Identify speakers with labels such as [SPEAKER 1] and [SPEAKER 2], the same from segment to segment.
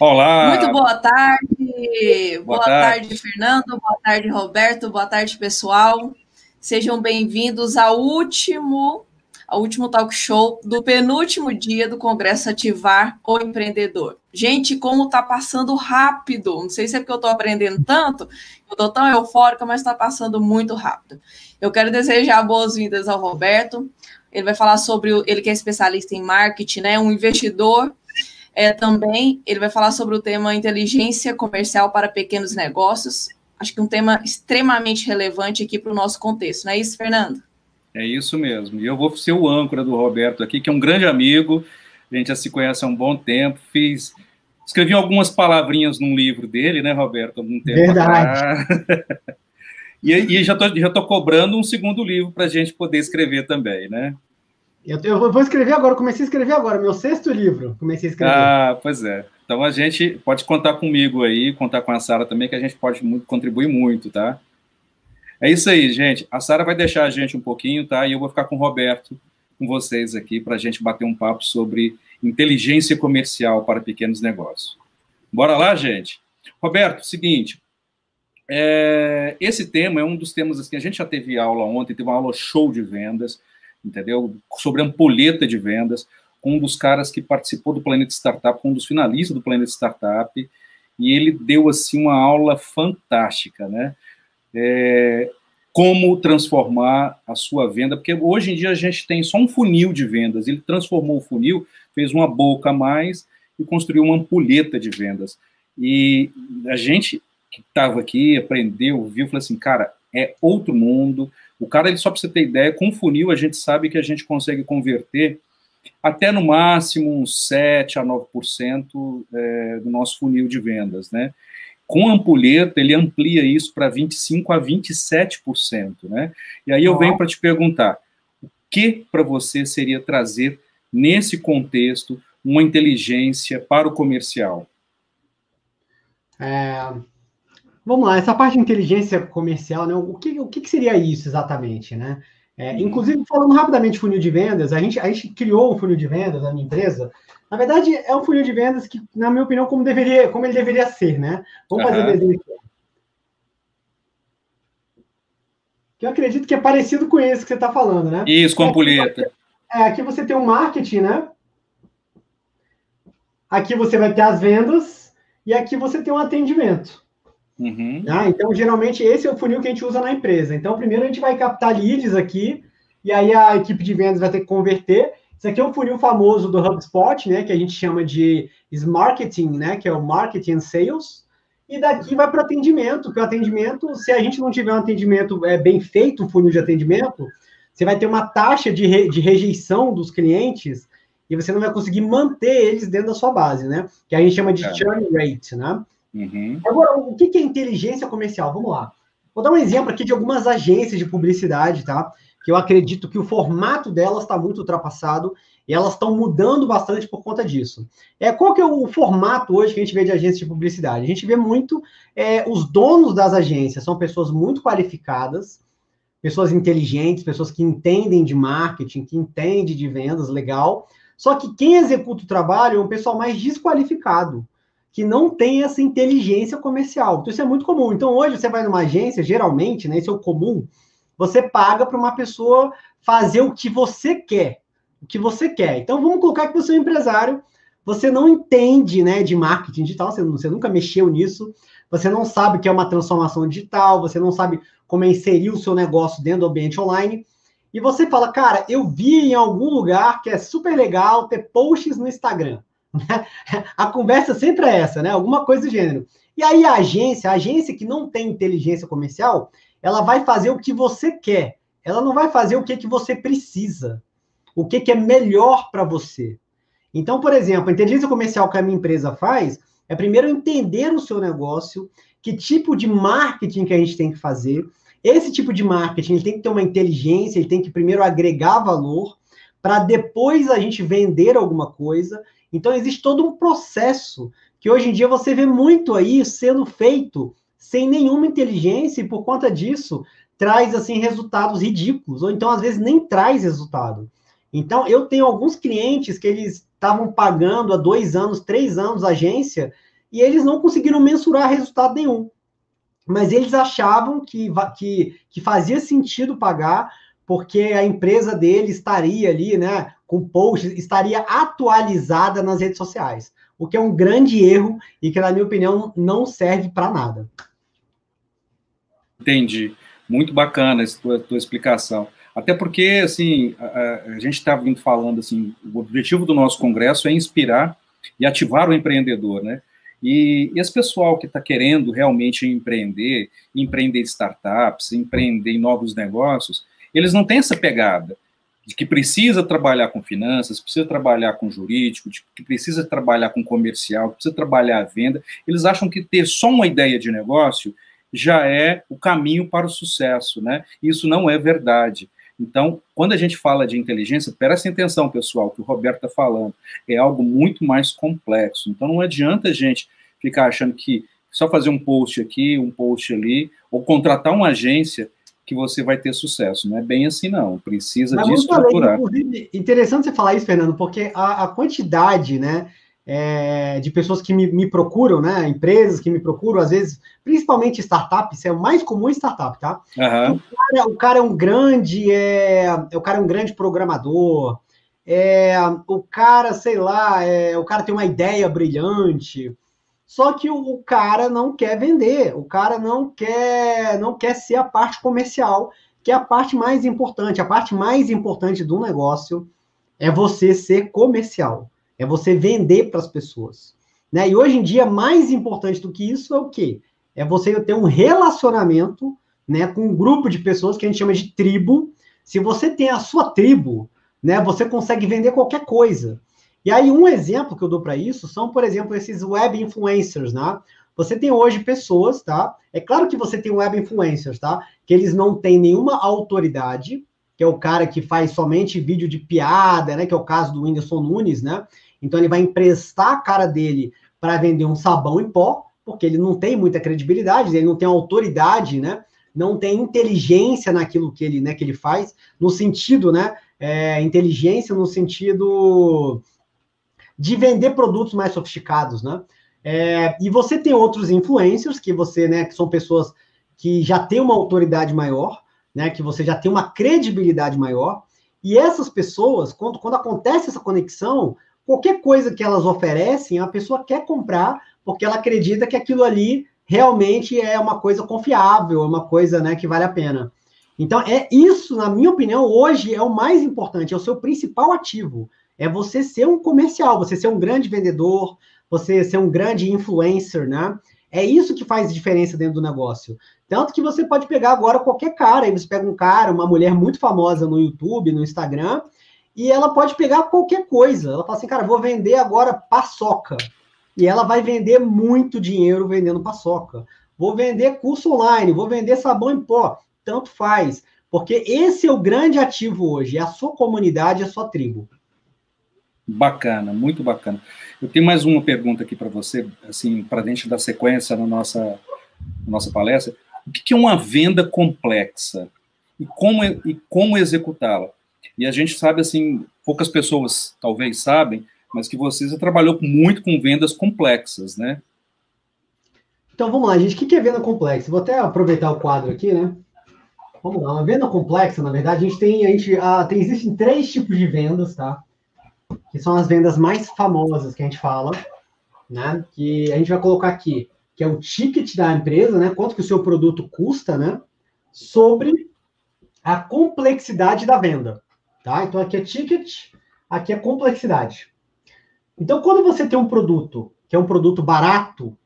[SPEAKER 1] Olá!
[SPEAKER 2] Muito boa tarde! Boa, boa tarde. tarde, Fernando. Boa tarde, Roberto. Boa tarde, pessoal. Sejam bem-vindos ao último, ao último talk show do penúltimo dia do Congresso Ativar o Empreendedor. Gente, como está passando rápido! Não sei se é porque eu estou aprendendo tanto, eu estou tão eufórica, mas está passando muito rápido. Eu quero desejar boas-vindas ao Roberto. Ele vai falar sobre o, ele que é especialista em marketing, né? Um investidor é, também ele vai falar sobre o tema inteligência comercial para pequenos negócios. Acho que um tema extremamente relevante aqui para o nosso contexto, não é isso, Fernando?
[SPEAKER 1] É isso mesmo. E eu vou ser o âncora do Roberto aqui, que é um grande amigo. A gente já se conhece há um bom tempo. Fiz, escrevi algumas palavrinhas num livro dele, né, Roberto? Algum tempo
[SPEAKER 3] Verdade.
[SPEAKER 1] e, e já estou já tô cobrando um segundo livro para a gente poder escrever também, né?
[SPEAKER 3] Eu, vou escrever agora, comecei a escrever agora, meu sexto livro, comecei a escrever.
[SPEAKER 1] Ah, pois é. Então a gente pode contar comigo aí, contar com a Sara também, que a gente pode muito, contribuir muito, tá? É isso aí, gente. A Sara vai deixar a gente um pouquinho, tá? E eu vou ficar com o Roberto, com vocês aqui, para a gente bater um papo sobre inteligência comercial para pequenos negócios. Bora lá, gente? Roberto, seguinte, é, esse tema é um dos temas assim, a gente já teve aula ontem, teve uma aula show de vendas, entendeu? Sobre ampulheta de vendas, com um dos caras que participou do Planeta Startup, um dos finalistas do Planeta Startup, e ele deu, assim, uma aula fantástica, né? É, como transformar a sua venda, porque hoje em dia a gente tem só um funil de vendas, ele transformou o funil, fez uma boca a mais e construiu uma ampulheta de vendas. E a gente que estava aqui, aprendeu, viu, falou assim, cara, é outro mundo, o cara, ele só para você ter ideia, com funil a gente sabe que a gente consegue converter até no máximo uns 7 a 9% é, do nosso funil de vendas, né? Com ampulheta, ele amplia isso para 25 a 27%, né? E aí eu venho para te perguntar, o que para você seria trazer nesse contexto uma inteligência para o comercial?
[SPEAKER 3] É, Vamos lá, essa parte de inteligência comercial, né? O que, o que seria isso exatamente, né? É, uhum. inclusive, falando rapidamente de funil de vendas, a gente, a gente criou um funil de vendas na minha empresa. Na verdade, é um funil de vendas que, na minha opinião, como, deveria, como ele deveria ser, né? Vamos uhum. fazer o desenho aqui. Que eu acredito que é parecido com esse que você está falando, né?
[SPEAKER 1] Isso, com a ampulheta.
[SPEAKER 3] É, aqui você tem um marketing, né? Aqui você vai ter as vendas e aqui você tem um atendimento. Uhum. Ah, então, geralmente, esse é o funil que a gente usa na empresa. Então, primeiro a gente vai captar leads aqui, e aí a equipe de vendas vai ter que converter. Isso aqui é um funil famoso do HubSpot, né, que a gente chama de marketing, né, que é o marketing and sales. E daqui vai para o atendimento, que o atendimento, se a gente não tiver um atendimento é, bem feito, um funil de atendimento, você vai ter uma taxa de, re, de rejeição dos clientes e você não vai conseguir manter eles dentro da sua base, né? Que a gente chama de é. churn rate, né? Uhum. Agora, o que é inteligência comercial? Vamos lá. Vou dar um exemplo aqui de algumas agências de publicidade, tá? Que eu acredito que o formato delas está muito ultrapassado e elas estão mudando bastante por conta disso. É, qual que é o formato hoje que a gente vê de agências de publicidade? A gente vê muito é, os donos das agências, são pessoas muito qualificadas, pessoas inteligentes, pessoas que entendem de marketing, que entendem de vendas, legal. Só que quem executa o trabalho é um pessoal mais desqualificado que não tem essa inteligência comercial. Então, isso é muito comum. Então, hoje você vai numa agência, geralmente, né, isso é o comum, você paga para uma pessoa fazer o que você quer. O que você quer. Então, vamos colocar que você é um empresário, você não entende né, de marketing digital, você, você nunca mexeu nisso, você não sabe o que é uma transformação digital, você não sabe como é inserir o seu negócio dentro do ambiente online. E você fala, cara, eu vi em algum lugar que é super legal ter posts no Instagram. A conversa sempre é essa, né? Alguma coisa do gênero. E aí a agência, a agência que não tem inteligência comercial, ela vai fazer o que você quer. Ela não vai fazer o que, que você precisa. O que, que é melhor para você. Então, por exemplo, a inteligência comercial que a minha empresa faz é primeiro entender o seu negócio, que tipo de marketing que a gente tem que fazer. Esse tipo de marketing ele tem que ter uma inteligência, ele tem que primeiro agregar valor, para depois a gente vender alguma coisa. Então, existe todo um processo que hoje em dia você vê muito aí sendo feito sem nenhuma inteligência e por conta disso traz assim resultados ridículos ou então às vezes nem traz resultado. Então eu tenho alguns clientes que eles estavam pagando há dois anos, três anos agência e eles não conseguiram mensurar resultado nenhum. Mas eles achavam que, que, que fazia sentido pagar, porque a empresa dele estaria ali, né, com posts, estaria atualizada nas redes sociais. O que é um grande erro e que, na minha opinião, não serve para nada.
[SPEAKER 1] Entendi. Muito bacana essa tua, tua explicação. Até porque, assim, a, a gente está vindo falando, assim, o objetivo do nosso congresso é inspirar e ativar o empreendedor, né? E, e esse pessoal que está querendo realmente empreender, empreender startups, empreender em novos negócios, eles não têm essa pegada de que precisa trabalhar com finanças, precisa trabalhar com jurídico, de que precisa trabalhar com comercial, precisa trabalhar a venda. Eles acham que ter só uma ideia de negócio já é o caminho para o sucesso, né? Isso não é verdade. Então, quando a gente fala de inteligência, prestem atenção, pessoal, que o Roberto está falando, é algo muito mais complexo. Então, não adianta a gente ficar achando que só fazer um post aqui, um post ali, ou contratar uma agência que você vai ter sucesso. Não é bem assim, não. Precisa Mas de estruturar.
[SPEAKER 3] Interessante você falar isso, Fernando, porque a, a quantidade, né, é, de pessoas que me, me, procuram, né? Empresas que me procuram, às vezes, principalmente startups, é o mais comum em startup, tá? Uhum. O, cara, o, cara, é um grande, é, o cara é um grande programador, é, o cara, sei lá, é, o cara tem uma ideia brilhante, só que o, cara não quer vender, o cara não quer, não quer ser a parte comercial, que é a parte mais importante. A parte mais importante do negócio é você ser comercial é você vender para as pessoas. Né? E hoje em dia, mais importante do que isso é o quê? É você ter um relacionamento né, com um grupo de pessoas que a gente chama de tribo. Se você tem a sua tribo, né, você consegue vender qualquer coisa. E aí, um exemplo que eu dou para isso são, por exemplo, esses web influencers, né? Você tem hoje pessoas, tá? É claro que você tem web influencers, tá? Que eles não têm nenhuma autoridade, que é o cara que faz somente vídeo de piada, né? Que é o caso do Whindersson Nunes, né? Então ele vai emprestar a cara dele para vender um sabão em pó, porque ele não tem muita credibilidade, ele não tem autoridade, né? Não tem inteligência naquilo que ele, né, que ele faz, no sentido, né? É, inteligência no sentido de vender produtos mais sofisticados, né? É, e você tem outros influencers que você, né, que são pessoas que já têm uma autoridade maior, né, que você já tem uma credibilidade maior, e essas pessoas, quando, quando acontece essa conexão, qualquer coisa que elas oferecem, a pessoa quer comprar porque ela acredita que aquilo ali realmente é uma coisa confiável, é uma coisa né, que vale a pena. Então, é isso, na minha opinião, hoje é o mais importante, é o seu principal ativo. É você ser um comercial, você ser um grande vendedor, você ser um grande influencer, né? É isso que faz diferença dentro do negócio. Tanto que você pode pegar agora qualquer cara, aí você pega um cara, uma mulher muito famosa no YouTube, no Instagram, e ela pode pegar qualquer coisa. Ela fala assim, cara, vou vender agora paçoca. E ela vai vender muito dinheiro vendendo paçoca. Vou vender curso online, vou vender sabão em pó. Tanto faz. Porque esse é o grande ativo hoje, é a sua comunidade, a sua tribo.
[SPEAKER 1] Bacana, muito bacana. Eu tenho mais uma pergunta aqui para você, assim, para dentro da sequência na nossa, na nossa palestra. O que é uma venda complexa? E como, e como executá-la? E a gente sabe, assim, poucas pessoas talvez sabem, mas que você já trabalhou muito com vendas complexas, né?
[SPEAKER 3] Então vamos lá, gente. O que é venda complexa? Vou até aproveitar o quadro aqui, né? Vamos lá. Uma venda complexa, na verdade, a gente tem, a gente, a, tem existem três tipos de vendas, tá? Que são as vendas mais famosas que a gente fala, né? Que a gente vai colocar aqui, que é o ticket da empresa, né? Quanto que o seu produto custa, né? Sobre a complexidade da venda. Tá? Então aqui é ticket, aqui é complexidade. Então, quando você tem um produto que é um produto barato,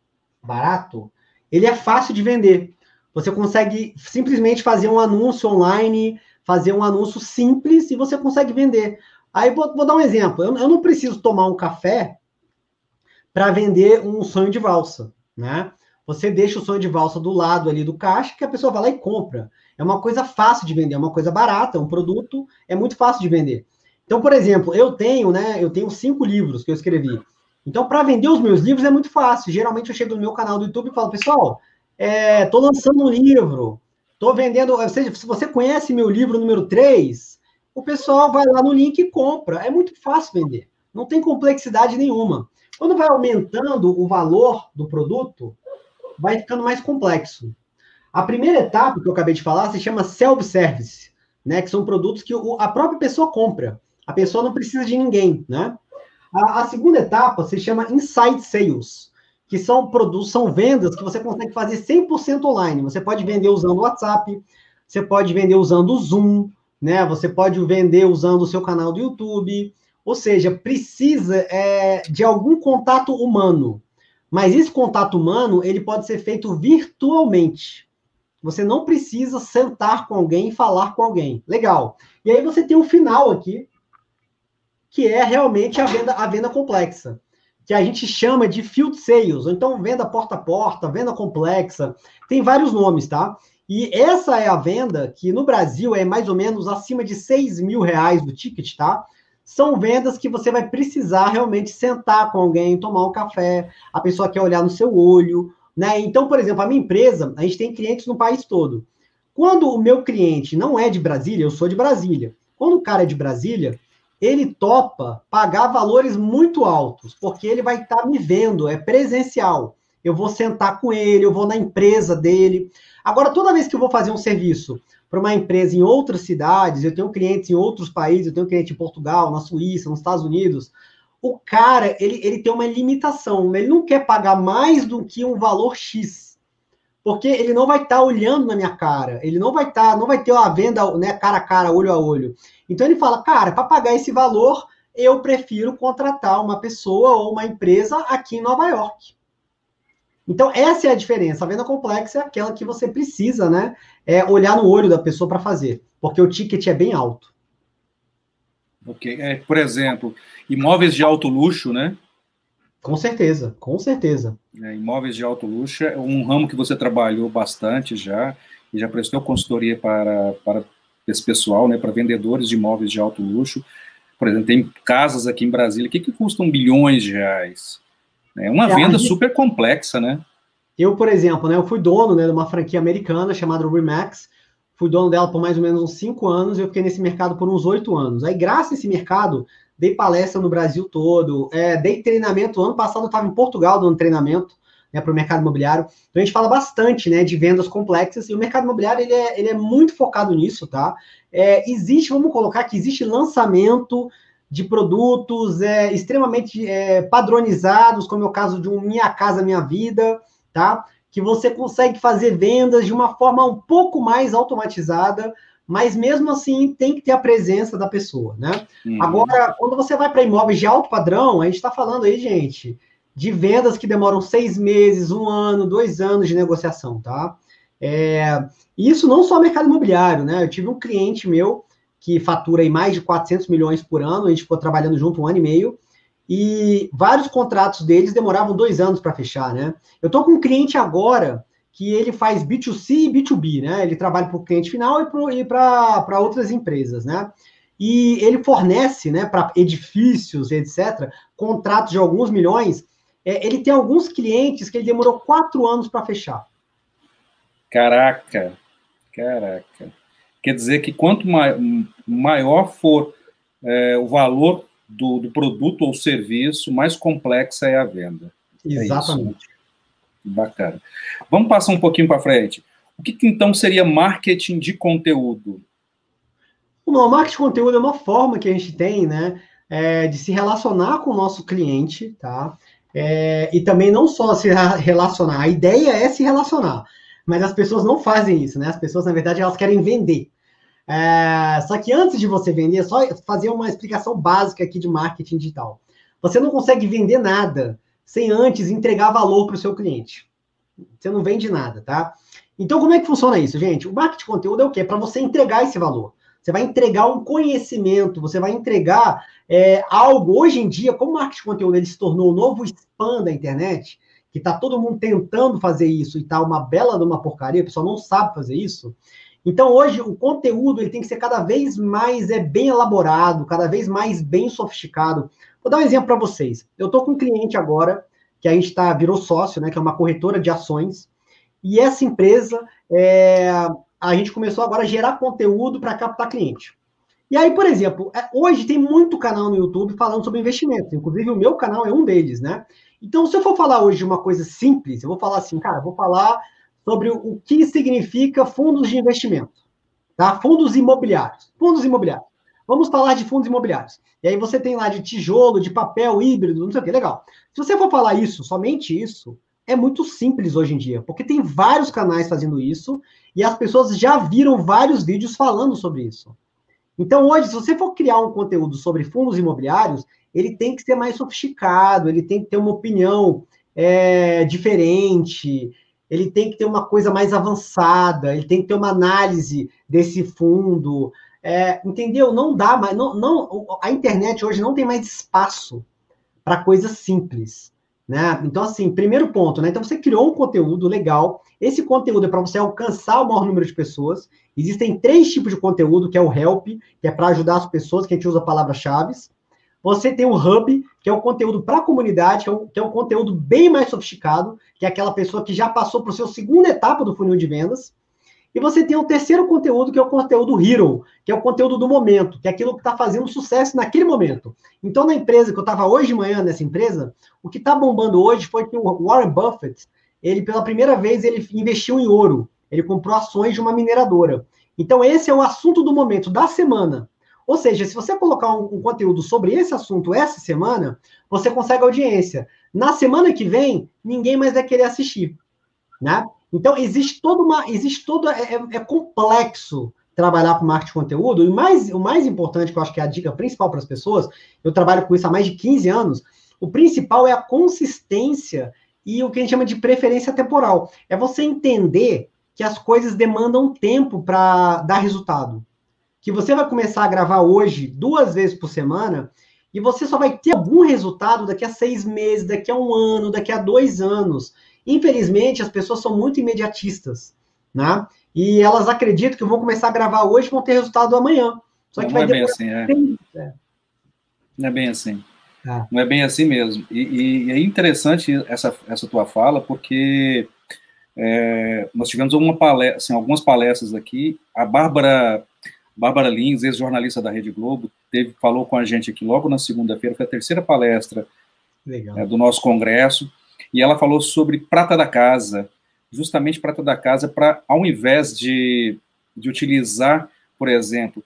[SPEAKER 3] barato, ele é fácil de vender. Você consegue simplesmente fazer um anúncio online, fazer um anúncio simples e você consegue vender. Aí vou, vou dar um exemplo. Eu, eu, não preciso tomar um café para vender um sonho de valsa, né? Você deixa o sonho de valsa do lado ali do caixa que a pessoa vai lá e compra. É uma coisa fácil de vender, é uma coisa barata, é um produto, é muito fácil de vender. Então, por exemplo, eu tenho, né? Eu tenho cinco livros que eu escrevi. Então, para vender os meus livros é muito fácil. Geralmente eu chego no meu canal do YouTube e falo, pessoal, estou é, lançando um livro, estou vendendo. Ou seja, se você conhece meu livro número 3, o pessoal vai lá no link e compra. É muito fácil vender. Não tem complexidade nenhuma. Quando vai aumentando o valor do produto, vai ficando mais complexo. A primeira etapa que eu acabei de falar se chama self-service, né? Que são produtos que a própria pessoa compra. A pessoa não precisa de ninguém, né? A, a segunda etapa se chama inside sales, que são produtos, são vendas que você consegue fazer 100% online. Você pode vender usando o WhatsApp, você pode vender usando o Zoom, né? Você pode vender usando o seu canal do YouTube. Ou seja, precisa é, de algum contato humano. Mas esse contato humano, ele pode ser feito virtualmente. Você não precisa sentar com alguém e falar com alguém. Legal. E aí você tem um final aqui, que é realmente a venda, a venda complexa, que a gente chama de field sales, ou então venda porta a porta, venda complexa, tem vários nomes, tá? E essa é a venda que no Brasil é mais ou menos acima de 6 mil reais do ticket, tá? São vendas que você vai precisar realmente sentar com alguém, tomar um café, a pessoa quer olhar no seu olho, né? Então, por exemplo, a minha empresa, a gente tem clientes no país todo. Quando o meu cliente não é de Brasília, eu sou de Brasília. Quando o cara é de Brasília, ele topa pagar valores muito altos, porque ele vai estar tá me vendo, é presencial. Eu vou sentar com ele, eu vou na empresa dele. Agora, toda vez que eu vou fazer um serviço para uma empresa em outras cidades, eu tenho clientes em outros países, eu tenho cliente em Portugal, na Suíça, nos Estados Unidos, o cara, ele, ele tem uma limitação, ele não quer pagar mais do que um valor X. Porque ele não vai estar tá olhando na minha cara, ele não vai estar, tá, não vai ter uma venda né, cara a cara, olho a olho. Então ele fala, cara, para pagar esse valor, eu prefiro contratar uma pessoa ou uma empresa aqui em Nova York. Então, essa é a diferença. A venda complexa é aquela que você precisa, né? É olhar no olho da pessoa para fazer, porque o ticket é bem alto.
[SPEAKER 1] Ok. É, por exemplo, imóveis de alto luxo, né?
[SPEAKER 3] Com certeza, com certeza.
[SPEAKER 1] É, imóveis de alto luxo é um ramo que você trabalhou bastante já, e já prestou consultoria para, para esse pessoal, né, para vendedores de imóveis de alto luxo. Por exemplo, tem casas aqui em Brasília que, que custam bilhões de reais. É uma é, venda gente... super complexa, né?
[SPEAKER 3] Eu, por exemplo, né, eu fui dono né, de uma franquia americana chamada Remax, fui dono dela por mais ou menos uns cinco anos, e eu fiquei nesse mercado por uns oito anos. Aí, graças a esse mercado, dei palestra no Brasil todo, é, dei treinamento. Ano passado eu estava em Portugal dando treinamento né, para o mercado imobiliário. Então a gente fala bastante né, de vendas complexas, e o mercado imobiliário ele é, ele é muito focado nisso, tá? É, existe, vamos colocar que existe lançamento de produtos é, extremamente é, padronizados, como é o caso de um Minha Casa Minha Vida, tá? que você consegue fazer vendas de uma forma um pouco mais automatizada, mas mesmo assim tem que ter a presença da pessoa, né? Uhum. Agora, quando você vai para imóveis de alto padrão, a gente está falando aí, gente, de vendas que demoram seis meses, um ano, dois anos de negociação, tá? É, isso não só mercado imobiliário, né? Eu tive um cliente meu que fatura aí mais de 400 milhões por ano, a gente ficou trabalhando junto um ano e meio, e vários contratos deles demoravam dois anos para fechar, né? Eu estou com um cliente agora que ele faz B2C e B2B, né? Ele trabalha para o cliente final e para outras empresas, né? E ele fornece, né, para edifícios, etc., contratos de alguns milhões. É, ele tem alguns clientes que ele demorou quatro anos para fechar.
[SPEAKER 1] Caraca, caraca. Quer dizer que quanto maior for é, o valor do, do, produto ou serviço, mais complexa é a venda.
[SPEAKER 3] É Exatamente. É
[SPEAKER 1] Bacana. Vamos passar um pouquinho para frente. O que, que, então seria marketing de conteúdo?
[SPEAKER 3] O marketing de conteúdo é uma forma que a gente tem, né, é, de se relacionar com o nosso cliente, tá? É, e também não só se relacionar. A ideia é se relacionar, mas as pessoas não fazem isso, né? As pessoas, na verdade, elas querem vender. É, só que antes de você vender, só fazer uma explicação básica aqui de marketing digital. Você não consegue vender nada sem antes entregar valor para o seu cliente. Você não vende nada, tá? Então, como é que funciona isso, gente? O marketing de conteúdo é o quê? É para você entregar esse valor. Você vai entregar um conhecimento, você vai entregar é, algo. Hoje em dia, como o marketing de conteúdo ele se tornou o novo spam da internet, que está todo mundo tentando fazer isso e tá uma bela de uma porcaria, o pessoal não sabe fazer isso. Então, hoje, o conteúdo ele tem que ser cada vez mais é, bem elaborado, cada vez mais bem sofisticado. Vou dar um exemplo para vocês. Eu estou com um cliente agora, que a gente tá, virou sócio, né, que é uma corretora de ações, e essa empresa, é, a gente começou agora a gerar conteúdo para captar cliente. E aí, por exemplo, é, hoje tem muito canal no YouTube falando sobre investimentos. Inclusive, o meu canal é um deles, né? Então, se eu for falar hoje de uma coisa simples, eu vou falar assim, cara, vou falar sobre o que significa fundos de investimento, tá? Fundos imobiliários. Fundos imobiliários. Vamos falar de fundos imobiliários. E aí você tem lá de tijolo, de papel, híbrido, não sei o que, legal. Se você for falar isso, somente isso, é muito simples hoje em dia, porque tem vários canais fazendo isso e as pessoas já viram vários vídeos falando sobre isso. Então, hoje, se você for criar um conteúdo sobre fundos imobiliários, ele tem que ser mais sofisticado, ele tem que ter uma opinião é, diferente, ele tem que ter uma coisa mais avançada, ele tem que ter uma análise desse fundo. É, entendeu? Não dá mais. Não, não, a internet hoje não tem mais espaço para coisas simples. Né? Então, assim, primeiro ponto, né? Então, você criou um conteúdo legal. Esse conteúdo é para você alcançar o maior número de pessoas. Existem três tipos de conteúdo, que é o help, que é para ajudar as pessoas, que a gente usa palavras-chave. Você tem o Hub, que é o conteúdo para a comunidade, que é, um, que é um conteúdo bem mais sofisticado, que é aquela pessoa que já passou para o seu segunda etapa do funil de vendas. E você tem o terceiro conteúdo, que é o conteúdo Hero, que é o conteúdo do momento, que é aquilo que está fazendo sucesso naquele momento. Então, na empresa que eu estava hoje de manhã, nessa empresa, o que está bombando hoje foi que o Warren Buffett, ele pela primeira vez, ele investiu em ouro. Ele comprou ações de uma mineradora. Então, esse é o assunto do momento, da semana. Ou seja, se você colocar um, um, conteúdo sobre esse assunto essa semana, você consegue audiência. Na semana que vem, ninguém mais vai querer assistir, né? Então existe toda uma, existe todo é, é, é complexo trabalhar com marketing de conteúdo. E mais, o mais importante, que eu acho que é a dica principal para as pessoas, eu trabalho com isso há mais de 15 anos. O principal é a consistência e o que a gente chama de preferência temporal. É você entender que as coisas demandam tempo para dar resultado que você vai começar a gravar hoje duas vezes por semana e você só vai ter algum resultado daqui a seis meses, daqui a um ano, daqui a dois anos. Infelizmente, as pessoas são muito imediatistas, né? E elas acreditam que vão começar a gravar hoje e vão ter resultado amanhã.
[SPEAKER 1] Só que não vai é bem assim, é. é. Não é bem assim. Ah. Não é bem assim mesmo. E, e, é interessante essa, essa tua fala, porque é, nós tivemos uma palestra, assim, algumas palestras aqui. A Bárbara Bárbara Lins, ex-jornalista da Rede Globo, teve, falou com a gente aqui logo na segunda-feira, foi a terceira palestra é, do nosso congresso, e ela falou sobre prata da casa, justamente prata da casa, para, ao invés de, de utilizar, por exemplo,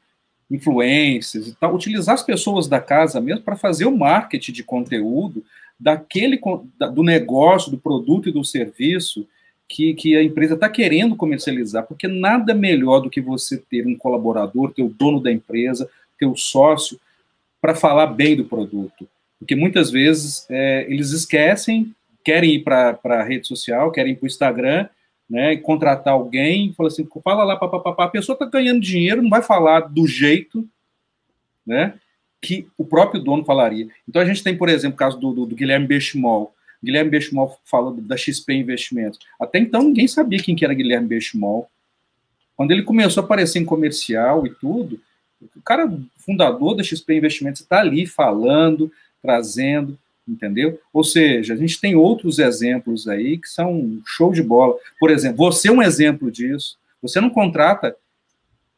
[SPEAKER 1] influências e tal, utilizar as pessoas da casa mesmo para fazer o marketing de conteúdo daquele do negócio, do produto e do serviço que, que a empresa está querendo comercializar, porque nada melhor do que você ter um colaborador, ter o dono da empresa, ter o sócio, para falar bem do produto. Porque muitas vezes é, eles esquecem, querem ir para a rede social, querem ir para o Instagram, né, contratar alguém, fala assim, fala lá, papapá, a pessoa está ganhando dinheiro, não vai falar do jeito, né, que o próprio dono falaria. Então a gente tem, por exemplo, o caso do, do, do Guilherme Bechimol, Guilherme Bechimol falou da XP Investimentos. Até então ninguém sabia quem que era Guilherme Bechimol. Quando ele começou a aparecer em comercial e tudo, o cara fundador da XP Investimentos está ali falando, trazendo, entendeu? Ou seja, a gente tem outros exemplos aí que são show de bola. Por exemplo, você é um exemplo disso. Você não contrata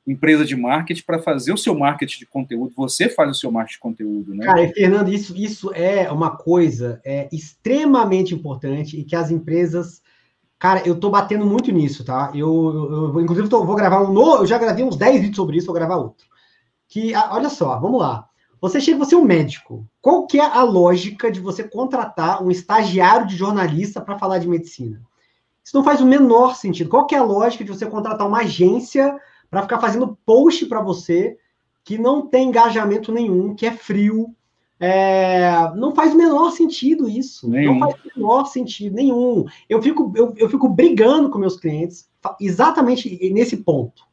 [SPEAKER 1] empresa de marketing para fazer o seu marketing de conteúdo. Você faz o seu marketing de conteúdo, né?
[SPEAKER 3] Cara, Fernando, isso, isso é uma coisa é, extremamente importante e que as empresas. Cara, eu tô batendo muito nisso, tá? Eu, eu, inclusive, tô, vou gravar um novo. Eu já gravei uns 10 vídeos sobre isso, vou gravar outro. Que, olha só, vamos lá. Você chega, você é um médico. Qual que é a lógica de você contratar um estagiário de jornalista para falar de medicina? Isso não faz o menor sentido. Qual que é a lógica de você contratar uma agência para ficar fazendo post para você que não tem engajamento nenhum, que é frio. É, não faz o menor sentido isso. Nenhum. Não faz o menor sentido nenhum. Eu fico, eu, eu fico brigando com meus clientes exatamente nesse ponto.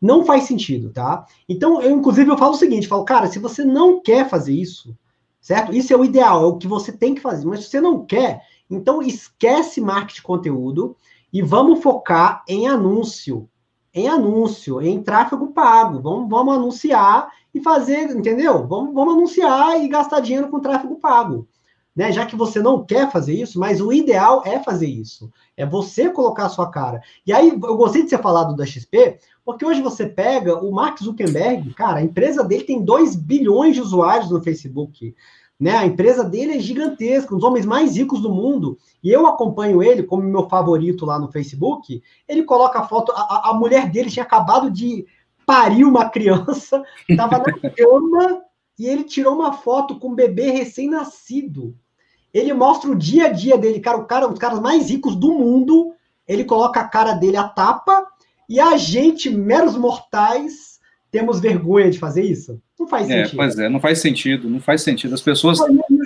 [SPEAKER 3] Não faz sentido, tá? Então, eu, inclusive, eu falo o seguinte: falo, cara, se você não quer fazer isso, certo? Isso é o ideal, é o que você tem que fazer. Mas se você não quer, então esquece marketing de conteúdo e vamos focar em anúncio em anúncio, em tráfego pago. Vamos, vamos anunciar e fazer, entendeu? Vamos, vamos anunciar e gastar dinheiro com tráfego pago. né? Já que você não quer fazer isso, mas o ideal é fazer isso. É você colocar a sua cara. E aí, eu gostei de ser falado da XP, porque hoje você pega o Mark Zuckerberg, cara, a empresa dele tem 2 bilhões de usuários no Facebook. Né? A empresa dele é gigantesca, um dos homens mais ricos do mundo. E eu acompanho ele como meu favorito lá no Facebook. Ele coloca a foto, a, a mulher dele tinha acabado de parir uma criança, estava na cama e ele tirou uma foto com um bebê recém-nascido. Ele mostra o dia a dia dele, cara, o cara, dos caras mais ricos do mundo. Ele coloca a cara dele à tapa e a gente, meros mortais, temos vergonha de fazer isso? Não faz
[SPEAKER 1] é,
[SPEAKER 3] sentido.
[SPEAKER 1] Pois é, não faz sentido, não faz sentido. As pessoas.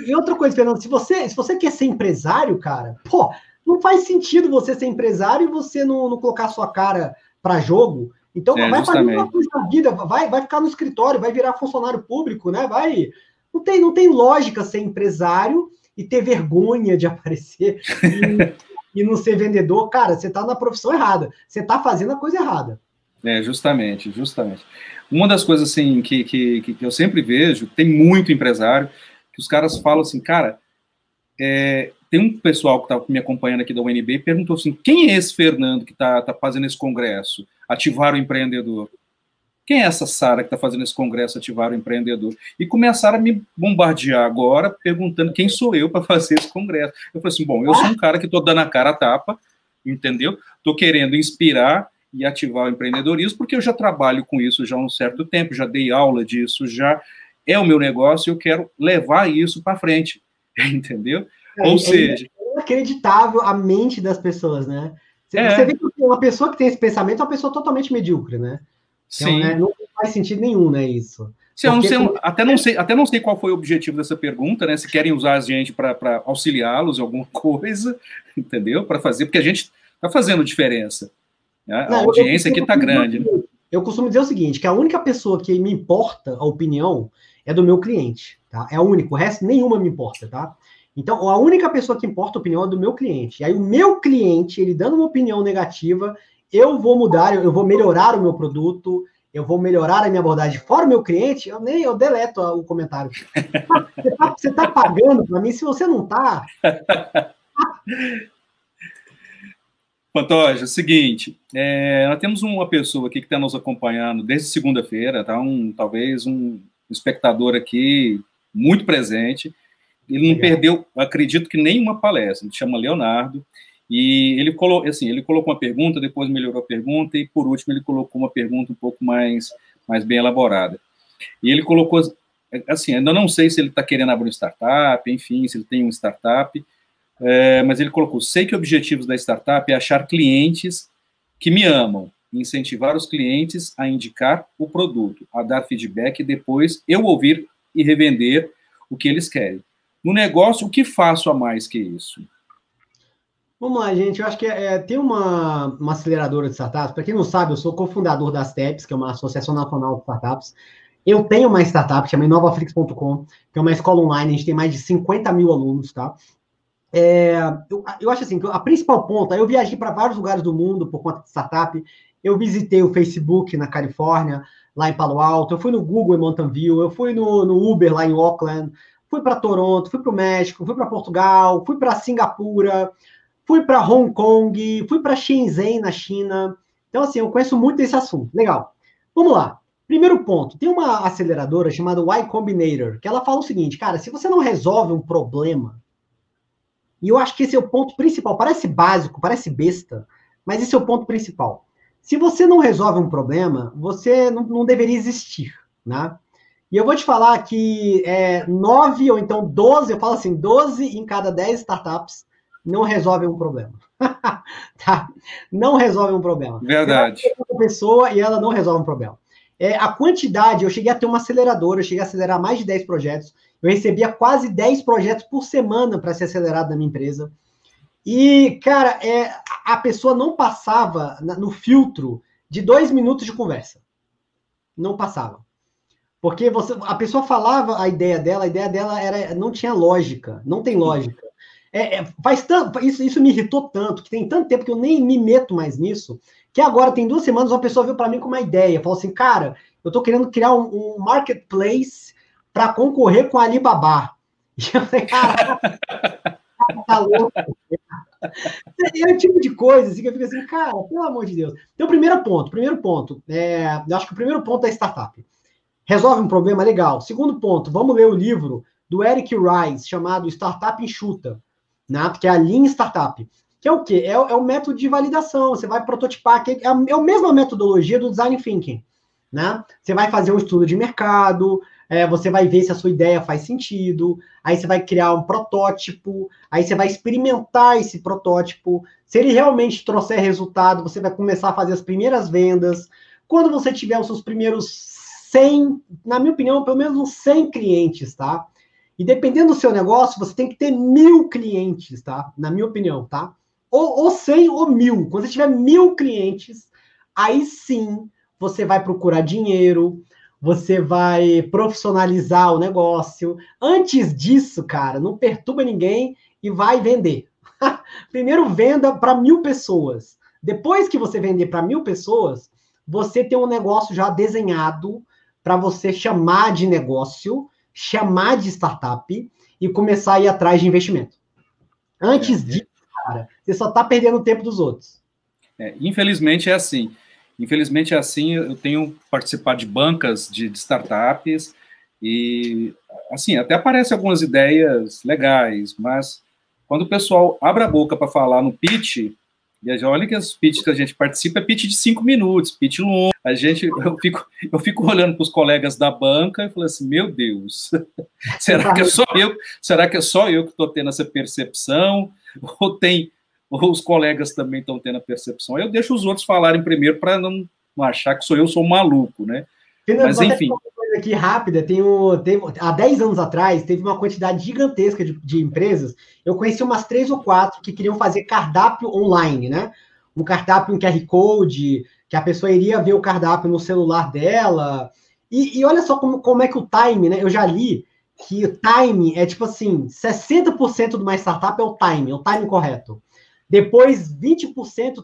[SPEAKER 3] E outra coisa, Fernando, se você, se você quer ser empresário, cara, pô, não faz sentido você ser empresário e você não, não colocar sua cara para jogo. Então é, vai fazer uma coisa na vida, vai, vai ficar no escritório, vai virar funcionário público, né? Vai. Não tem, não tem lógica ser empresário e ter vergonha de aparecer e, e não ser vendedor, cara, você está na profissão errada. Você está fazendo a coisa errada.
[SPEAKER 1] É, justamente, justamente. Uma das coisas assim que, que, que eu sempre vejo, tem muito empresário, que os caras falam assim, cara, é, tem um pessoal que está me acompanhando aqui da UNB e perguntou assim, quem é esse Fernando que está tá fazendo esse congresso? Ativar o empreendedor. Quem é essa Sara que está fazendo esse congresso ativar o empreendedor? E começaram a me bombardear agora, perguntando quem sou eu para fazer esse congresso. Eu falei assim: bom, eu sou um cara que estou dando a cara a tapa, entendeu? Estou querendo inspirar e ativar o empreendedorismo, porque eu já trabalho com isso já há um certo tempo, já dei aula disso, já é o meu negócio e eu quero levar isso para frente, entendeu?
[SPEAKER 3] É, Ou é, seja. Inacreditável a mente das pessoas, né? Você, é. você vê que uma pessoa que tem esse pensamento é uma pessoa totalmente medíocre, né? Então, Sim. Né, não faz sentido nenhum, né, isso.
[SPEAKER 1] Sim, não sei, até, não sei, até não sei qual foi o objetivo dessa pergunta, né? Se querem usar a gente para auxiliá-los em alguma coisa, entendeu? Para fazer, porque a gente está fazendo diferença. Né? A não, audiência aqui está grande. Né?
[SPEAKER 3] Eu costumo dizer o seguinte: que a única pessoa que me importa a opinião é do meu cliente. Tá? É a única, o resto nenhuma me importa, tá? Então, a única pessoa que importa a opinião é do meu cliente. E aí, o meu cliente, ele dando uma opinião negativa, eu vou mudar, eu vou melhorar o meu produto, eu vou melhorar a minha abordagem. Fora o meu cliente, eu nem eu deleto o comentário. Você está tá, tá pagando para mim, se você não está.
[SPEAKER 1] Pantoja, é o seguinte, é, nós temos uma pessoa aqui que está nos acompanhando desde segunda-feira, tá? Um, talvez um espectador aqui muito presente. Ele não Legal. perdeu, acredito que nenhuma palestra. Ele chama Leonardo. E ele, colo assim, ele colocou uma pergunta, depois melhorou a pergunta, e por último ele colocou uma pergunta um pouco mais, mais bem elaborada. E ele colocou, assim, ainda não sei se ele está querendo abrir uma startup, enfim, se ele tem uma startup, é, mas ele colocou: sei que o objetivo da startup é achar clientes que me amam, incentivar os clientes a indicar o produto, a dar feedback e depois eu ouvir e revender o que eles querem. No negócio, o que faço a mais que isso?
[SPEAKER 3] Vamos lá, gente. Eu acho que é, tem uma, uma aceleradora de startups. Para quem não sabe, eu sou cofundador da STEPS, que é uma Associação Nacional de Startups. Eu tenho uma startup, chama inovaflix.com, que é uma escola online. A gente tem mais de 50 mil alunos, tá? É, eu, eu, acho assim, a principal ponta, eu viajei para vários lugares do mundo por conta de startup. Eu visitei o Facebook na Califórnia, lá em Palo Alto. Eu fui no Google em Mountain View. Eu fui no, no Uber lá em Auckland. Fui para Toronto, fui para o México, fui para Portugal, fui para Singapura fui para Hong Kong, fui para Shenzhen, na China. Então, assim, eu conheço muito desse assunto. Legal. Vamos lá. Primeiro ponto, tem uma aceleradora chamada Y Combinator, que ela fala o seguinte, cara, se você não resolve um problema, e eu acho que esse é o ponto principal, parece básico, parece besta, mas esse é o ponto principal. Se você não resolve um problema, você não, não deveria existir, né? E eu vou te falar que é, 9 ou então 12, eu falo assim, 12 em cada 10 startups não resolve um problema. tá? Não resolve um problema.
[SPEAKER 1] Verdade.
[SPEAKER 3] Uma pessoa e ela não resolve um problema. É, a quantidade, eu cheguei a ter uma aceleradora, eu cheguei a acelerar mais de 10 projetos. Eu recebia quase 10 projetos por semana para ser acelerado na minha empresa. E, cara, é, a pessoa não passava no filtro de dois minutos de conversa. Não passava. Porque você, a pessoa falava a ideia dela, a ideia dela era, não tinha lógica, não tem lógica. É, é, faz tanto, isso, isso me irritou tanto, que tem tanto tempo que eu nem me meto mais nisso, que agora tem duas semanas uma pessoa veio para mim com uma ideia, falou assim, cara, eu estou querendo criar um, um marketplace para concorrer com a Alibaba. E eu falei, caraca, tá louco. É o tipo de coisa assim, que eu fico assim, cara, pelo amor de Deus. Então, primeiro ponto, primeiro ponto, é, eu acho que o primeiro ponto é startup. Resolve um problema legal. Segundo ponto, vamos ler o livro do Eric Rice, chamado Startup Enxuta, né? que é a Lean Startup. Que é o quê? É, é o método de validação. Você vai prototipar, que é, a, é a mesma metodologia do design thinking. Né? Você vai fazer um estudo de mercado, é, você vai ver se a sua ideia faz sentido, aí você vai criar um protótipo, aí você vai experimentar esse protótipo. Se ele realmente trouxer resultado, você vai começar a fazer as primeiras vendas. Quando você tiver os seus primeiros 100, na minha opinião, pelo menos uns 100 clientes, tá? E dependendo do seu negócio, você tem que ter mil clientes, tá? Na minha opinião, tá? Ou, ou 100 ou mil. Quando você tiver mil clientes, aí sim você vai procurar dinheiro, você vai profissionalizar o negócio. Antes disso, cara, não perturba ninguém e vai vender. Primeiro venda para mil pessoas. Depois que você vender para mil pessoas, você tem um negócio já desenhado para você chamar de negócio chamar de startup e começar a ir atrás de investimento. Antes é, disso, cara, você só está perdendo o tempo dos outros.
[SPEAKER 1] É, infelizmente é assim. Infelizmente é assim. Eu tenho participado de bancas de, de startups e, assim, até aparecem algumas ideias legais, mas quando o pessoal abre a boca para falar no pitch, e olha que as pitches que a gente participa é pitch de cinco minutos, pitch longo. A gente, eu fico, eu fico olhando para os colegas da banca e falo assim, meu Deus, será que é só eu, será que é só eu que estou tendo essa percepção? Ou tem, os colegas também estão tendo a percepção? Eu deixo os outros falarem primeiro para não, achar que sou eu, sou um maluco, né?
[SPEAKER 3] Mas enfim aqui rápida, tem o, teve, há 10 anos atrás, teve uma quantidade gigantesca de, de, empresas. Eu conheci umas três ou quatro que queriam fazer cardápio online, né? Um cardápio, um QR Code, que a pessoa iria ver o cardápio no celular dela. E, e olha só como, como é que o time, né? Eu já li que o time é tipo assim: 60% de uma startup é o time, é o time correto. Depois, 20%,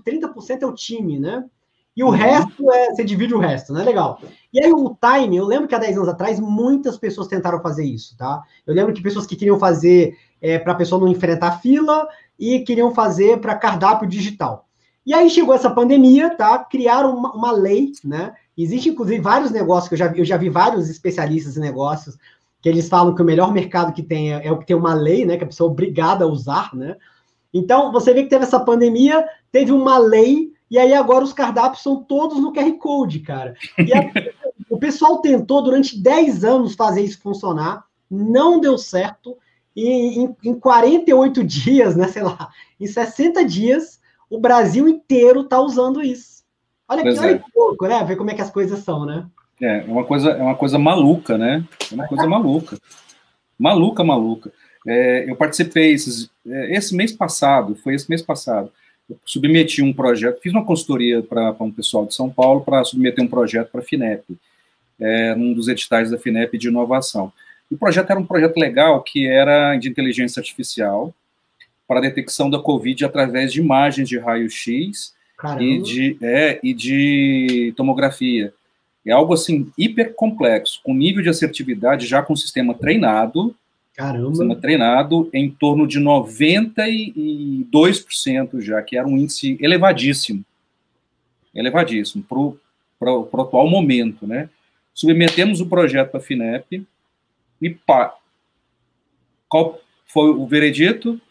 [SPEAKER 3] 30% é o time, né? E o uhum. resto é. Você divide o resto, né? Legal. E aí o time, eu lembro que há 10 anos atrás, muitas pessoas tentaram fazer isso, tá? Eu lembro que pessoas que queriam fazer é, para a pessoa não enfrentar fila e queriam fazer para cardápio digital. E aí chegou essa pandemia, tá? Criaram uma, uma lei, né? Existe, inclusive, vários negócios que eu já vi, eu já vi vários especialistas em negócios que eles falam que o melhor mercado que tem é, é o que tem uma lei, né? Que a pessoa é obrigada a usar, né? Então, você vê que teve essa pandemia, teve uma lei e aí agora os cardápios são todos no QR Code, cara. E a, o pessoal tentou durante 10 anos fazer isso funcionar, não deu certo. E em, em 48 dias, né, sei lá, em 60 dias, o Brasil inteiro está usando isso. Olha que, olha é. que louco, né? Ver como é que as coisas são, né?
[SPEAKER 1] É, é uma coisa, é uma coisa maluca, né? É uma coisa maluca. Maluca, maluca. É, eu participei esses, é, esse mês passado, foi esse mês passado, submeti um projeto, fiz uma consultoria para um pessoal de São Paulo para submeter um projeto para a FINEP, é, um dos editais da FINEP de inovação. O projeto era um projeto legal que era de inteligência artificial para detecção da Covid através de imagens de raio-x e de, é, e de tomografia. É algo assim hiper complexo, com nível de assertividade já com sistema treinado,
[SPEAKER 3] Caramba.
[SPEAKER 1] Sistema treinado em torno de 92% já, que era um índice elevadíssimo. Elevadíssimo para o atual momento, né? Submetemos o projeto para a FINEP e pá. Qual foi o veredito?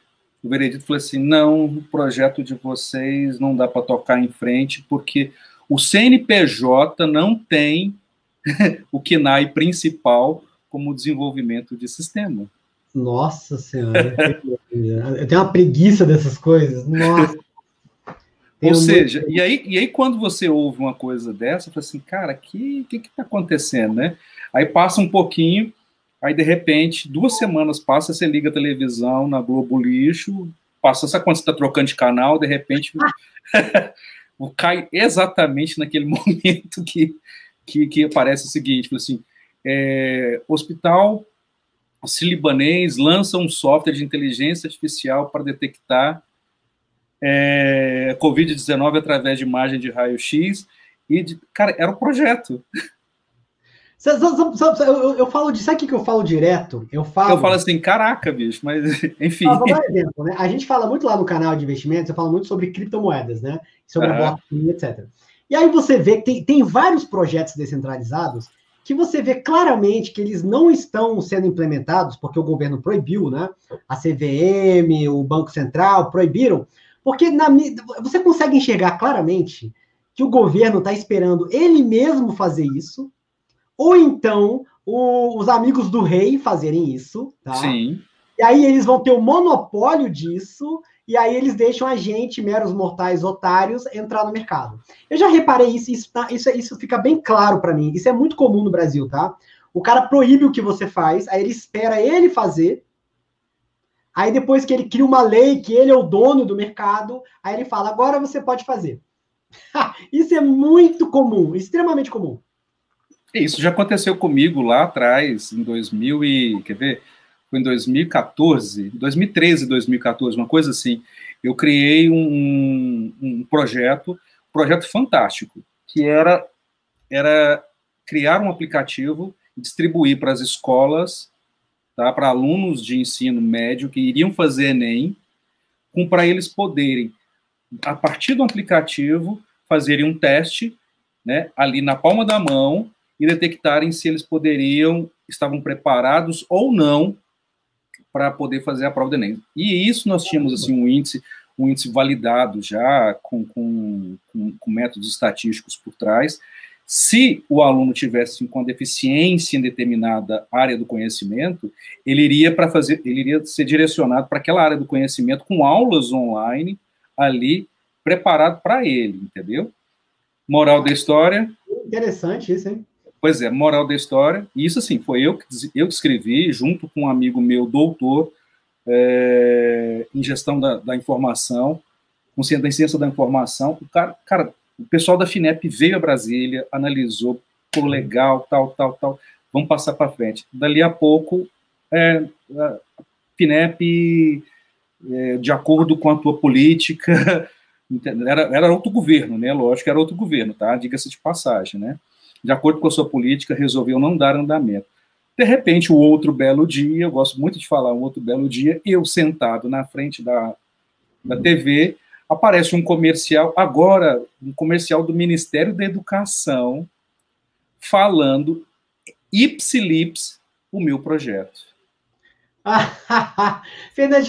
[SPEAKER 1] O veredito falou assim: não, o projeto de vocês não dá para tocar em frente, porque o CNPJ não tem o KNAI principal como desenvolvimento de sistema.
[SPEAKER 3] Nossa Senhora, eu tenho uma preguiça dessas coisas. Nossa.
[SPEAKER 1] Ou seja, muito... e, aí, e aí quando você ouve uma coisa dessa, você fala assim, cara, o que que está acontecendo, né? Aí passa um pouquinho, aí de repente, duas semanas passa, você liga a televisão na Globo Lixo, passa, sabe quando você está trocando de canal, de repente cai exatamente naquele momento que, que, que aparece o seguinte, assim, é, hospital libanês lança um software de inteligência artificial para detectar é, Covid-19 através de imagem de raio-x. E, de, cara, era um projeto.
[SPEAKER 3] Eu, eu, falo de. Sabe o que eu falo direto? Eu falo.
[SPEAKER 1] Eu falo assim, caraca, bicho, mas enfim. Ah,
[SPEAKER 3] vou dar um exemplo, né? A gente fala muito lá no canal de investimentos, eu falo muito sobre criptomoedas, né? Sobre uhum. blockchain, etc. E aí você vê que tem, tem vários projetos descentralizados que você vê claramente que eles não estão sendo implementados porque o governo proibiu, né? A CVM, o Banco Central proibiram, porque na, você consegue enxergar claramente que o governo está esperando ele mesmo fazer isso, ou então o, os amigos do rei fazerem isso, tá?
[SPEAKER 1] Sim.
[SPEAKER 3] E aí eles vão ter o monopólio disso, e aí eles deixam a gente, meros mortais otários, entrar no mercado. Eu já reparei isso, isso, tá, isso, isso fica bem claro para mim. Isso é muito comum no Brasil, tá? O cara proíbe o que você faz, aí ele espera ele fazer, aí depois que ele cria uma lei que ele é o dono do mercado, aí ele fala, agora você pode fazer. isso é muito comum, extremamente comum.
[SPEAKER 1] Isso já aconteceu comigo lá atrás, em 2000 e... Quer ver? Foi em 2014, 2013, 2014, uma coisa assim. Eu criei um, um projeto, um projeto fantástico, que era, era criar um aplicativo e distribuir para as escolas, tá, para alunos de ensino médio que iriam fazer Enem, para eles poderem, a partir do aplicativo, fazerem um teste né, ali na palma da mão e detectarem se eles poderiam, estavam preparados ou não para poder fazer a prova do Enem. E isso nós tínhamos assim um índice, um índice validado já com, com, com, métodos estatísticos por trás. Se o aluno tivesse com deficiência em determinada área do conhecimento, ele iria para fazer, ele iria ser direcionado para aquela área do conhecimento com aulas online ali preparado para ele, entendeu? Moral da história.
[SPEAKER 3] Interessante isso, hein?
[SPEAKER 1] Pois é, moral da história. Isso, assim, foi eu que, eu escrevi, junto com um amigo meu, doutor, é, em gestão da, da informação, com ciência da informação. O cara, cara, o pessoal da FINEP veio a Brasília, analisou, ficou legal, tal, tal, tal. Vamos passar para frente. Dali a pouco, é, a FINEP, é, de acordo com a tua política, era, era outro governo, né? Lógico que era outro governo, tá? Diga-se de passagem, né? De acordo com a sua política, resolveu não dar andamento. De repente, o outro belo dia, eu gosto muito de falar um outro belo dia, eu sentado na frente da, da TV, aparece um comercial, agora, um comercial do Ministério da Educação, falando ipsilips o meu projeto.
[SPEAKER 3] Fernando,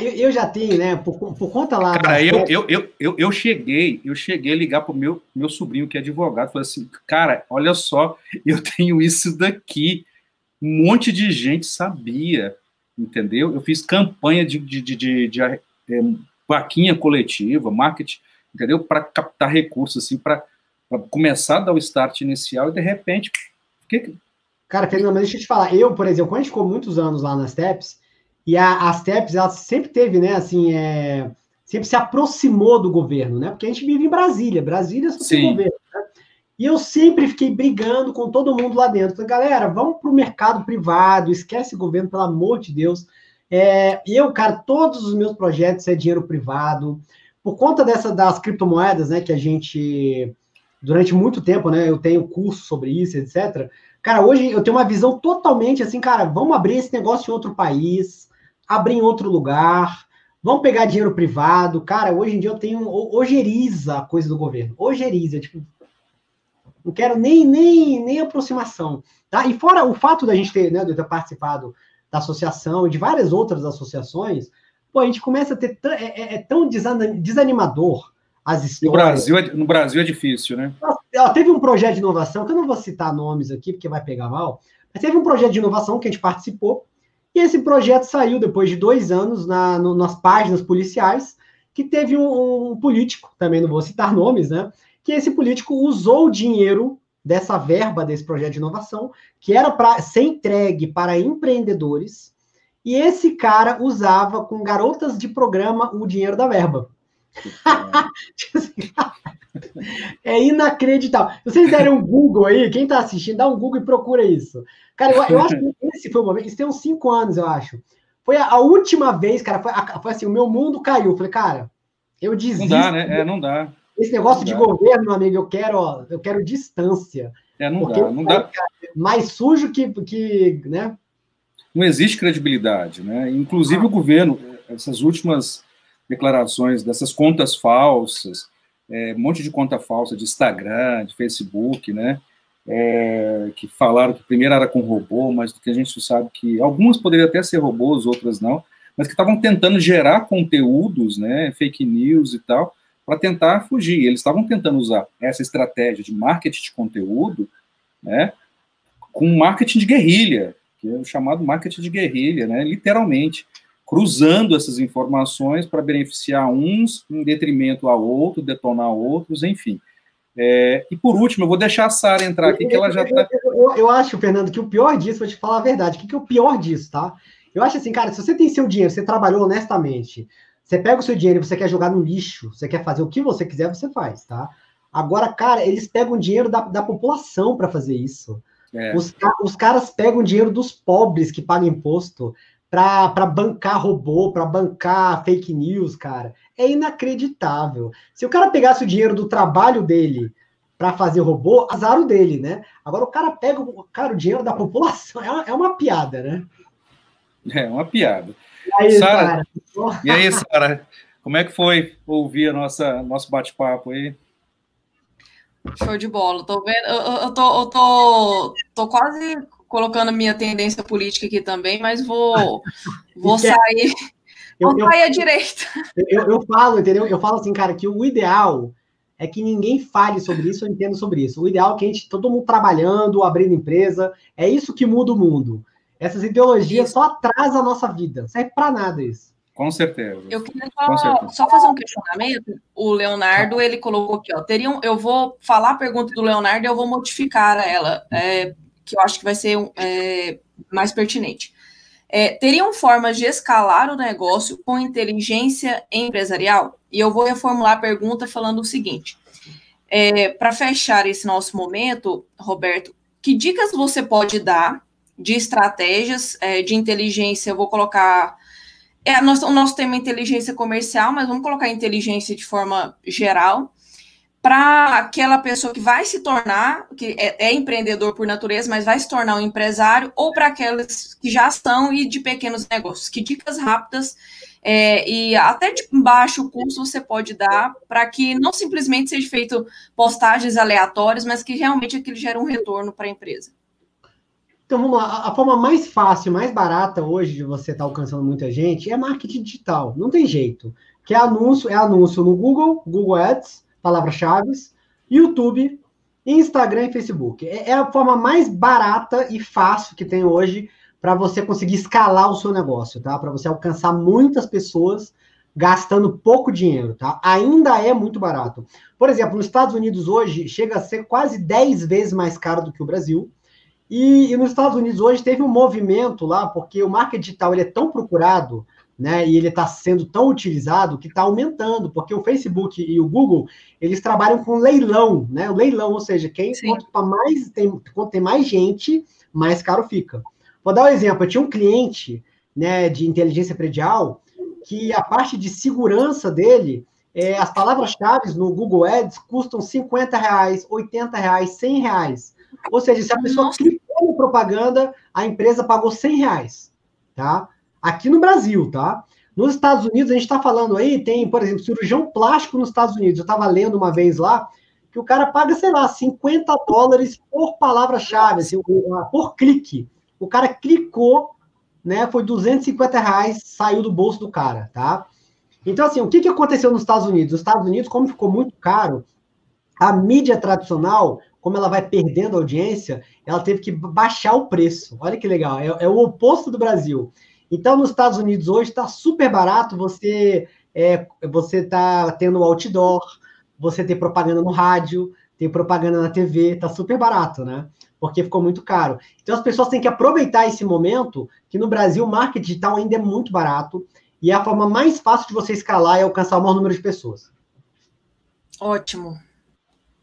[SPEAKER 3] eu já tenho, né? Por, por conta lá.
[SPEAKER 1] Cara, eu, eu, eu, eu, eu cheguei, eu cheguei a ligar pro meu, meu sobrinho que é advogado, falei assim, cara, olha só, eu tenho isso daqui. Um monte de gente sabia, entendeu? Eu fiz campanha de, de, de, de, de é, vaquinha coletiva, marketing, entendeu? Para captar recursos, assim, para começar a dar o start inicial e de repente, que,
[SPEAKER 3] Cara, Fernando, mas deixa eu te falar. Eu, por exemplo, quando a gente ficou muitos anos lá nas TEPs, e a, as TEPs, ela sempre teve, né, assim, é, sempre se aproximou do governo, né? Porque a gente vive em Brasília. Brasília só tem governo, né? E eu sempre fiquei brigando com todo mundo lá dentro. Falei, galera, vamos para o mercado privado, esquece governo, pelo amor de Deus. É, eu, cara, todos os meus projetos é dinheiro privado. Por conta dessa das criptomoedas, né, que a gente durante muito tempo, né, eu tenho curso sobre isso, etc. Cara, hoje eu tenho uma visão totalmente assim, cara, vamos abrir esse negócio em outro país, abrir em outro lugar, vamos pegar dinheiro privado. Cara, hoje em dia eu tenho ojeriza a coisa do governo. Ojeriza, tipo, não quero nem, nem, nem aproximação. Tá? E fora o fato da gente ter, né, de ter participado da associação e de várias outras associações, pô, a gente começa a ter. É, é, é tão desanimador as histórias.
[SPEAKER 1] No Brasil, é, no Brasil é difícil, né?
[SPEAKER 3] teve um projeto de inovação, que eu não vou citar nomes aqui, porque vai pegar mal, mas teve um projeto de inovação que a gente participou, e esse projeto saiu depois de dois anos na, no, nas páginas policiais, que teve um, um, político, também não vou citar nomes, né? Que esse político usou o dinheiro dessa verba desse projeto de inovação, que era para ser entregue para empreendedores, e esse cara usava com garotas de programa o dinheiro da verba. É inacreditável. Se vocês derem um Google aí, quem está assistindo, dá um Google e procura isso. Cara, eu, eu, acho que esse foi o momento, isso tem uns cinco anos, eu acho. Foi a, a última vez, cara, foi, a, foi, assim, o meu mundo caiu. Eu falei, cara, eu desisto.
[SPEAKER 1] Não dá, né? É, não dá.
[SPEAKER 3] Esse negócio de governo, meu amigo, eu quero, ó, eu quero distância.
[SPEAKER 1] É, não dá, não dá.
[SPEAKER 3] Mais sujo que, que, né?
[SPEAKER 1] Não existe credibilidade, né? Inclusive ah. o governo, essas últimas declarações dessas contas falsas, é, um monte de conta falsa de Instagram, de Facebook, né? É, que falaram que primeiro era com robô, mas que a gente sabe que algumas poderiam até ser robôs, outras não, mas que estavam tentando gerar conteúdos, né, fake news e tal, para tentar fugir. Eles estavam tentando usar essa estratégia de marketing de conteúdo, né, com marketing de guerrilha, que é o chamado marketing de guerrilha, né, literalmente, cruzando essas informações para beneficiar uns em detrimento a outro, detonar outros, enfim. É, e por último, eu vou deixar a Sara entrar aqui, que ela já está.
[SPEAKER 3] Eu, eu, eu, acho, Fernando, que o pior disso, vou te falar a verdade, o que, que é o pior disso, tá? Eu acho assim, cara, se você tem seu dinheiro, você trabalhou honestamente, você pega o seu dinheiro e você quer jogar no lixo, você quer fazer o que você quiser, você faz, tá? Agora, cara, eles pegam dinheiro da, da população para fazer isso. É. Os, os caras pegam dinheiro dos pobres que pagam imposto para bancar robô, para bancar fake news, cara. É inacreditável. Se o cara pegasse o dinheiro do trabalho dele para fazer robô, azar o dele, né? Agora o cara pega o, cara, o dinheiro da população. É uma, é uma piada, né?
[SPEAKER 1] É uma piada. E aí, Sara? E aí, Sara? Como é que foi ouvir a nossa nosso bate-papo aí?
[SPEAKER 2] Show de bola. Tô vendo, eu, eu, tô, eu tô, tô quase colocando minha tendência política aqui também, mas vou, vou sair. Eu, vou sair à direita.
[SPEAKER 3] Eu, eu falo, entendeu? Eu falo assim, cara, que o ideal é que ninguém fale sobre isso, eu entendo sobre isso. O ideal é que a gente, todo mundo trabalhando, abrindo empresa, é isso que muda o mundo. Essas ideologias isso. só atrasam a nossa vida. Não serve para nada isso.
[SPEAKER 1] Com certeza.
[SPEAKER 2] Eu queria só, só, fazer um questionamento. O Leonardo, ele colocou aqui, ó. Teriam, eu vou falar a pergunta do Leonardo e eu vou modificar ela, é, que eu acho que vai ser é, mais pertinente. É, teriam formas de escalar o negócio com inteligência empresarial? E eu vou reformular a pergunta falando o seguinte: é, para fechar esse nosso momento, Roberto, que dicas você pode dar de estratégias é, de inteligência, eu vou colocar. É, o nosso tema é inteligência comercial, mas vamos colocar inteligência de forma geral, para aquela pessoa que vai se tornar, que é, é, empreendedor por natureza, mas vai se tornar um empresário, ou para aquelas que já estão e de pequenos negócios. Que dicas rápidas é, e até de baixo custo você pode dar para que não simplesmente seja feito postagens aleatórias, mas que realmente aquilo gere um retorno para a empresa.
[SPEAKER 3] Então vamos lá, a forma mais fácil, mais barata hoje de você estar tá alcançando muita gente é marketing digital. Não tem jeito. Que é anúncio, é anúncio no Google, Google Ads, palavras-chave, YouTube, Instagram e Facebook. É, é a forma mais barata e fácil que tem hoje para você conseguir escalar o seu negócio, tá? Para você alcançar muitas pessoas gastando pouco dinheiro, tá? Ainda é muito barato. Por exemplo, nos Estados Unidos hoje chega a ser quase 10 vezes mais caro do que o Brasil. E, e, nos Estados Unidos hoje teve um movimento lá, porque o marketing digital ele é tão procurado, né, e ele está sendo tão utilizado que está aumentando, porque o Facebook e o Google eles trabalham com leilão, né? O leilão, ou seja, quem quanto mais tem, quanto tem mais gente, mais caro fica. Vou dar um exemplo. Eu tinha um cliente, né, de inteligência predial que a parte de segurança dele, é, as palavras-chave no Google Ads custam 50 reais, 80 reais, 100 reais. Ou seja, se a pessoa Nossa. clicou na propaganda, a empresa pagou 100 reais, tá? Aqui no Brasil, tá? Nos Estados Unidos, a gente está falando aí, tem, por exemplo, cirurgião plástico nos Estados Unidos. Eu estava lendo uma vez lá que o cara paga, sei lá, 50 dólares por palavra-chave, assim, por clique. O cara clicou, né? Foi 250 reais, saiu do bolso do cara, tá? Então, assim, o que, que aconteceu nos Estados Unidos? Nos Estados Unidos, como ficou muito caro, a mídia tradicional como ela vai perdendo audiência, ela teve que baixar o preço. Olha que legal, é, é o oposto do Brasil. Então, nos Estados Unidos hoje está super barato você é, você tá tendo outdoor, você tem propaganda no rádio, tem propaganda na TV, tá super barato, né? Porque ficou muito caro. Então as pessoas têm que aproveitar esse momento que no Brasil o marketing digital ainda é muito barato e é a forma mais fácil de você escalar e alcançar o maior número de pessoas.
[SPEAKER 2] Ótimo.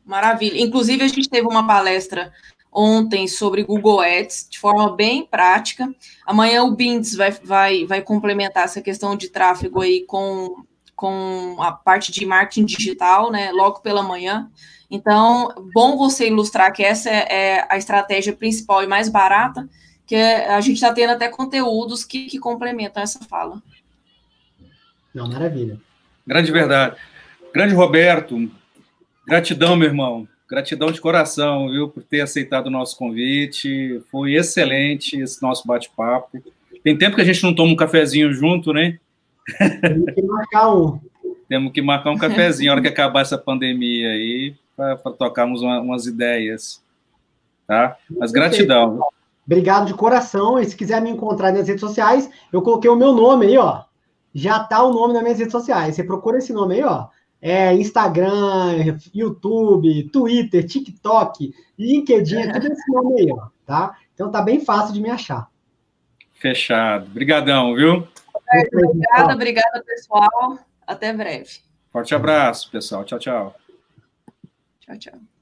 [SPEAKER 2] Maravilha. Inclusive, a gente teve uma palestra ontem sobre Google Ads, de forma bem prática. Amanhã o Bints vai, vai, vai complementar essa questão de tráfego aí com, com a parte de marketing digital, né, logo pela manhã. Então, bom você ilustrar que essa é, é a estratégia principal e mais barata, que é, a gente está tendo até conteúdos que, que complementam essa fala.
[SPEAKER 3] Não, maravilha.
[SPEAKER 1] Grande verdade. Grande Roberto, gratidão, meu irmão. Gratidão de coração, viu, por ter aceitado o nosso convite. Foi excelente esse nosso bate-papo. Tem tempo que a gente não toma um cafezinho junto, né?
[SPEAKER 3] Temos que marcar um.
[SPEAKER 1] Temos que marcar um cafezinho, na hora que acabar essa pandemia aí, para tocarmos uma, umas ideias. Tá? Mas gratidão.
[SPEAKER 3] Obrigado de coração. E se quiser me encontrar nas redes sociais, eu coloquei o meu nome aí, ó. Já tá o nome nas minhas redes sociais. Você procura esse nome aí, ó é, Instagram, YouTube, Twitter, TikTok, LinkedIn, tudo esse nome aí, ó, tá? Então tá bem fácil de me achar.
[SPEAKER 1] Fechado. Obrigadão, viu?
[SPEAKER 2] Obrigada, obrigada, pessoal. Até breve.
[SPEAKER 1] Forte abraço, pessoal. Tchau, tchau.
[SPEAKER 2] Tchau, tchau.